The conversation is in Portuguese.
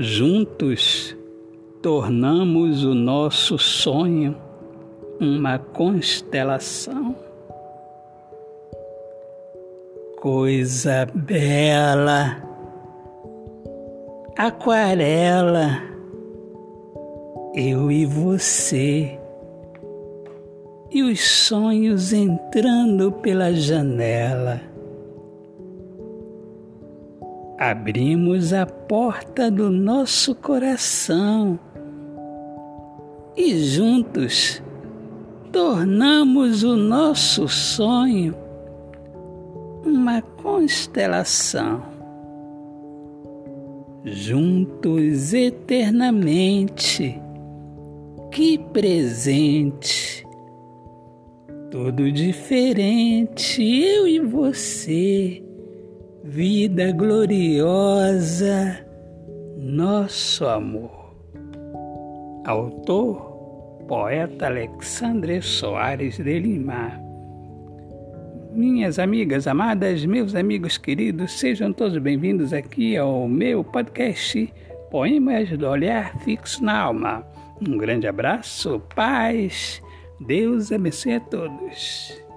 Juntos tornamos o nosso sonho uma constelação. Coisa bela, aquarela, eu e você, e os sonhos entrando pela janela abrimos a porta do nosso coração e juntos tornamos o nosso sonho uma constelação. Juntos eternamente, que presente, tudo diferente, eu e você vida gloriosa, nosso amor. Autor, poeta Alexandre Soares de Lima. Minhas amigas amadas, meus amigos queridos, sejam todos bem-vindos aqui ao meu podcast Poemas do Olhar Fixo na Alma. Um grande abraço, paz, Deus abençoe a todos.